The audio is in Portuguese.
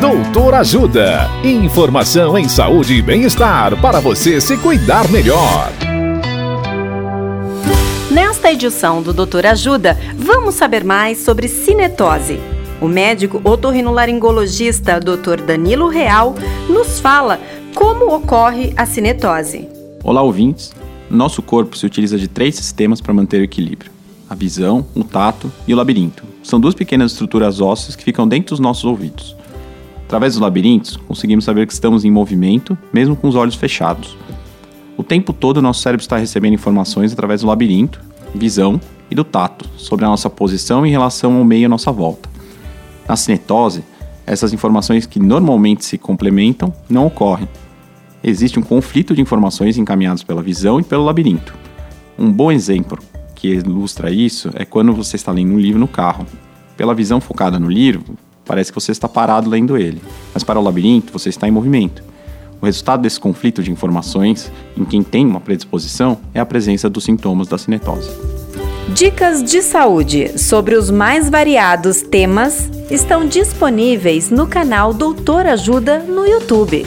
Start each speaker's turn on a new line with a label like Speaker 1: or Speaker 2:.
Speaker 1: Doutor Ajuda. Informação em saúde e bem-estar para você se cuidar melhor.
Speaker 2: Nesta edição do Doutor Ajuda, vamos saber mais sobre cinetose. O médico otorrinolaringologista Dr. Danilo Real nos fala como ocorre a cinetose.
Speaker 3: Olá, ouvintes. Nosso corpo se utiliza de três sistemas para manter o equilíbrio: a visão, o tato e o labirinto. São duas pequenas estruturas ósseas que ficam dentro dos nossos ouvidos. Através dos labirintos, conseguimos saber que estamos em movimento, mesmo com os olhos fechados. O tempo todo, nosso cérebro está recebendo informações através do labirinto, visão e do tato sobre a nossa posição em relação ao meio à nossa volta. Na cinetose, essas informações que normalmente se complementam não ocorrem. Existe um conflito de informações encaminhadas pela visão e pelo labirinto. Um bom exemplo que ilustra isso é quando você está lendo um livro no carro. Pela visão focada no livro, parece que você está parado lendo ele, mas para o labirinto você está em movimento. O resultado desse conflito de informações em quem tem uma predisposição é a presença dos sintomas da cinetose.
Speaker 2: Dicas de saúde sobre os mais variados temas estão disponíveis no canal Doutor Ajuda no YouTube.